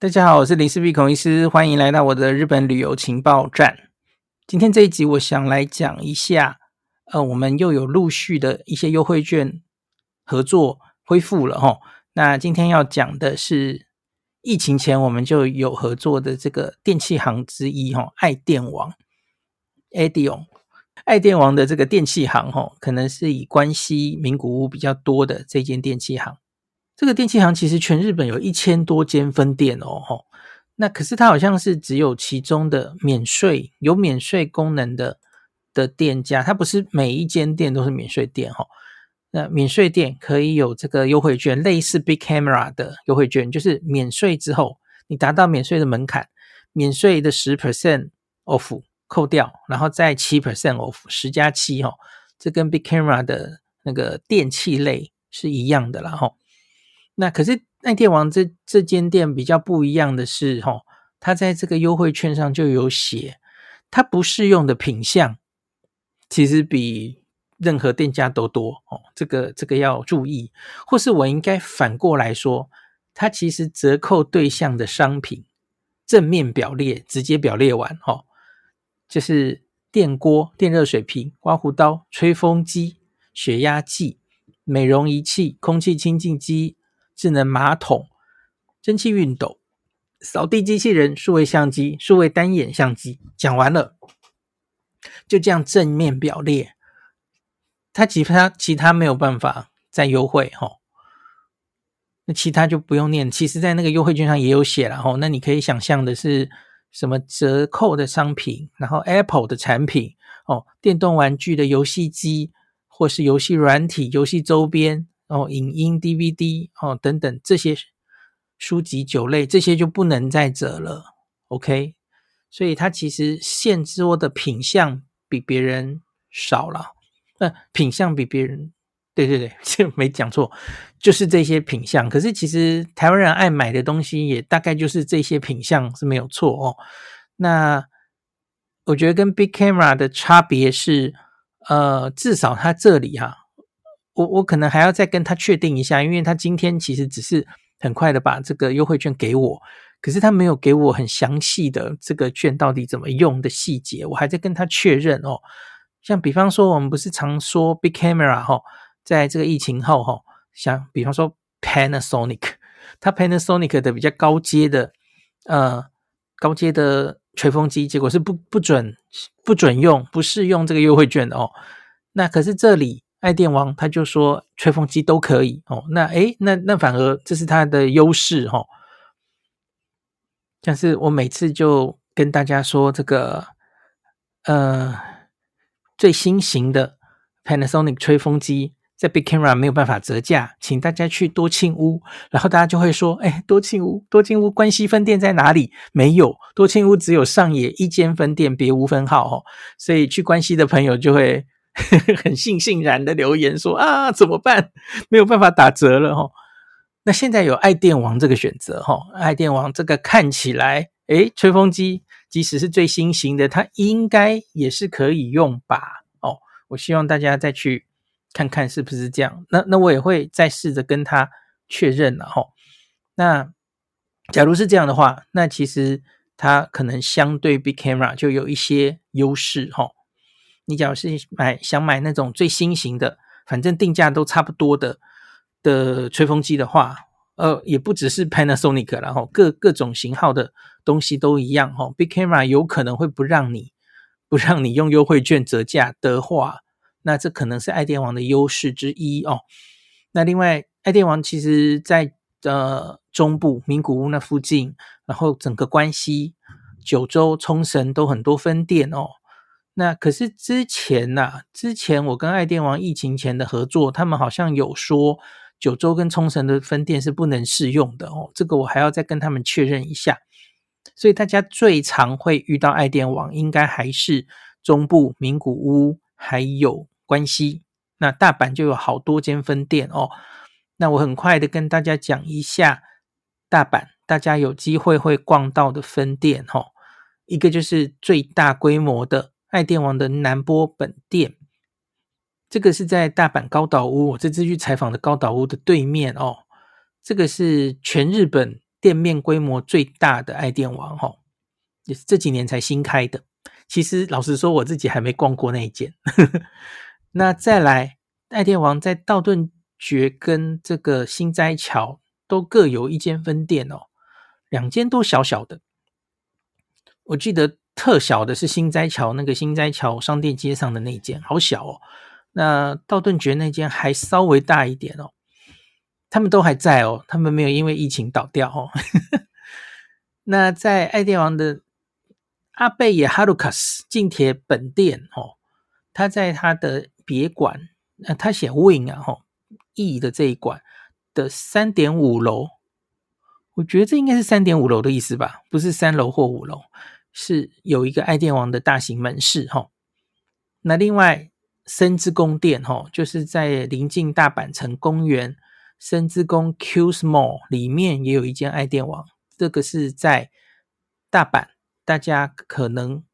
大家好，我是林氏璧孔医师，欢迎来到我的日本旅游情报站。今天这一集，我想来讲一下，呃，我们又有陆续的一些优惠券合作恢复了哈。那今天要讲的是疫情前我们就有合作的这个电器行之一哈，爱电王 （Edion）。爱电王的这个电器行哈，可能是以关西名古屋比较多的这间电器行。这个电器行其实全日本有一千多间分店哦，吼，那可是它好像是只有其中的免税有免税功能的的店家，它不是每一间店都是免税店，吼。那免税店可以有这个优惠券，类似 Big Camera 的优惠券，就是免税之后你达到免税的门槛，免税的十 percent off 扣掉，然后再七 percent off，十加七，吼，这跟 Big Camera 的那个电器类是一样的啦，吼。那可是爱电王这这间店比较不一样的是，吼，它在这个优惠券上就有写，它不适用的品项，其实比任何店家都多哦。这个这个要注意，或是我应该反过来说，它其实折扣对象的商品正面表列，直接表列完，吼，就是电锅、电热水瓶、刮胡刀、吹风机、血压计、美容仪器、空气清净机。智能马桶、蒸汽熨斗、扫地机器人、数位相机、数位单眼相机，讲完了，就这样正面表列，它其他其他没有办法再优惠哈，那其他就不用念。其实，在那个优惠券上也有写了哈，那你可以想象的是什么折扣的商品，然后 Apple 的产品哦，电动玩具的游戏机，或是游戏软体、游戏周边。哦，影音 DVD 哦等等这些书籍酒类这些就不能再折了，OK？所以它其实限制我的品相比别人少了，呃，品相比别人，对对对，这没讲错，就是这些品相。可是其实台湾人爱买的东西也大概就是这些品相是没有错哦。那我觉得跟 Big Camera 的差别是，呃，至少它这里哈、我我可能还要再跟他确定一下，因为他今天其实只是很快的把这个优惠券给我，可是他没有给我很详细的这个券到底怎么用的细节，我还在跟他确认哦。像比方说，我们不是常说 Big Camera 哈，在这个疫情后哈，像比方说 Panasonic，它 Panasonic 的比较高阶的呃高阶的吹风机，结果是不不准不准用，不适用这个优惠券的哦。那可是这里。爱电王他就说吹风机都可以哦，那诶，那那反而这是他的优势哈。像是我每次就跟大家说这个呃最新型的 Panasonic 吹风机在 Big Camera 没有办法折价，请大家去多庆屋，然后大家就会说，诶，多庆屋多庆屋关西分店在哪里？没有，多庆屋只有上野一间分店，别无分号哦。所以去关西的朋友就会。很悻悻然的留言说啊，怎么办？没有办法打折了哈。那现在有爱电王这个选择哈，爱电王这个看起来，诶，吹风机即使是最新型的，它应该也是可以用吧？哦，我希望大家再去看看是不是这样。那那我也会再试着跟他确认了哈。那假如是这样的话，那其实它可能相对 Big Camera 就有一些优势哈。你假如是买想买那种最新型的，反正定价都差不多的的吹风机的话，呃，也不只是 Panasonic，然后各各种型号的东西都一样哈。Big Camera 有可能会不让你不让你用优惠券折价的话，那这可能是爱电王的优势之一哦。那另外，爱电王其实在呃中部名古屋那附近，然后整个关西、九州、冲绳都很多分店哦。那可是之前呐、啊，之前我跟爱电王疫情前的合作，他们好像有说九州跟冲绳的分店是不能试用的哦，这个我还要再跟他们确认一下。所以大家最常会遇到爱电王，应该还是中部名古屋还有关西。那大阪就有好多间分店哦。那我很快的跟大家讲一下大阪，大家有机会会逛到的分店哦，一个就是最大规模的。爱电王的南波本店，这个是在大阪高岛屋，我这次去采访的高岛屋的对面哦。这个是全日本店面规模最大的爱电王，哈，也是这几年才新开的。其实老实说，我自己还没逛过那一间。那再来，爱电王在道顿崛跟这个心斋桥都各有一间分店哦，两间都小小的。我记得特小的是新斋桥那个新斋桥商店街上的那间，好小哦。那道顿崛那间还稍微大一点哦。他们都还在哦，他们没有因为疫情倒掉哦。那在爱电王的阿贝野哈鲁卡斯近铁本店哦，他在他的别馆，那他写 “win” 啊吼，E 的这一馆的三点五楼，我觉得这应该是三点五楼的意思吧，不是三楼或五楼，是有一个爱电王的大型门市哈。那另外森之宫店吼，就是在临近大阪城公园。森之宫 Q's Mall 里面也有一间爱电王，这个是在大阪，大家可能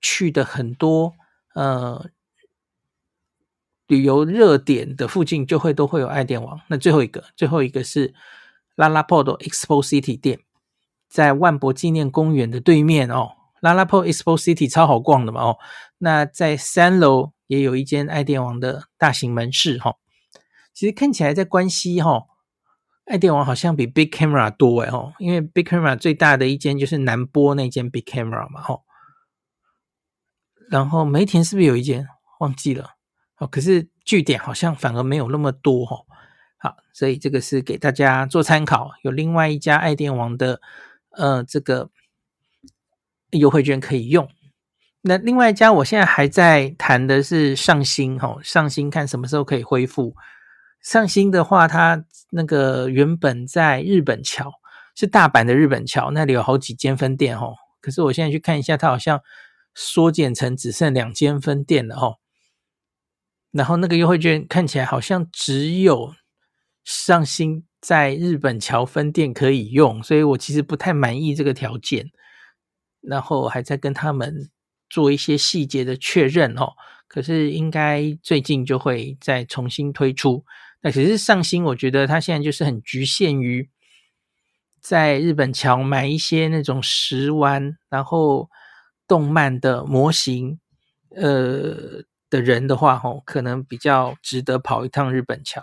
去的很多呃旅游热点的附近就会都会有爱电王。那最后一个，最后一个是拉拉波的 Expo City 店，在万博纪念公园的对面哦。LaLaport Expo City 超好逛的嘛哦。那在三楼也有一间爱电王的大型门市哈。哦其实看起来在关西哈，爱电王好像比 Big Camera 多哎哈，因为 Big Camera 最大的一间就是南波那间 Big Camera 嘛哈，然后梅田是不是有一间忘记了？哦，可是据点好像反而没有那么多哈。好，所以这个是给大家做参考。有另外一家爱电王的呃这个优惠券可以用。那另外一家我现在还在谈的是上新哈，上新看什么时候可以恢复。上新的话，它那个原本在日本桥，是大阪的日本桥，那里有好几间分店哦。可是我现在去看一下，它好像缩减成只剩两间分店了哦。然后那个优惠券看起来好像只有上新在日本桥分店可以用，所以我其实不太满意这个条件。然后还在跟他们做一些细节的确认哦。可是应该最近就会再重新推出。那其实上新，我觉得它现在就是很局限于在日本桥买一些那种食玩，然后动漫的模型，呃的人的话，吼，可能比较值得跑一趟日本桥。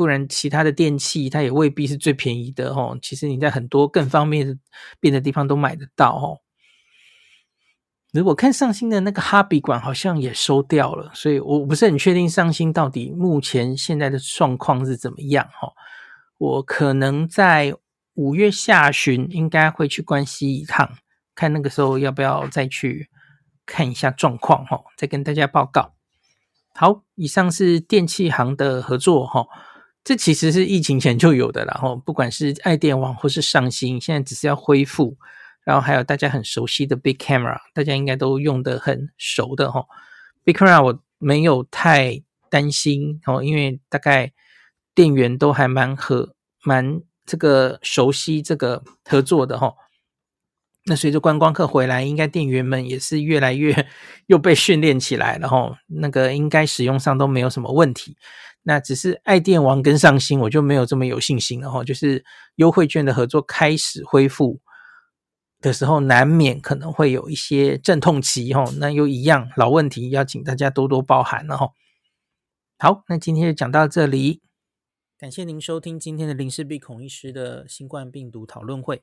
不然其他的电器，它也未必是最便宜的，哦。其实你在很多更方便便的地方都买得到，哦。如果看上新的那个哈比馆好像也收掉了，所以我不是很确定上新到底目前现在的状况是怎么样哈。我可能在五月下旬应该会去关西一趟，看那个时候要不要再去看一下状况哈，再跟大家报告。好，以上是电器行的合作哈，这其实是疫情前就有的，然后不管是爱电网或是上新，现在只是要恢复。然后还有大家很熟悉的 Big Camera，大家应该都用得很熟的哈。Big Camera 我没有太担心哦，因为大概店员都还蛮和蛮这个熟悉这个合作的哈。那随着观光客回来，应该店员们也是越来越 又被训练起来了哈。那个应该使用上都没有什么问题。那只是爱电王跟上新我就没有这么有信心了哈。就是优惠券的合作开始恢复的时候，难免可能会有一些阵痛期吼，那又一样老问题，要请大家多多包涵了吼。好，那今天就讲到这里，感谢您收听今天的林氏璧孔医师的新冠病毒讨论会。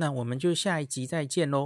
那我们就下一集再见喽。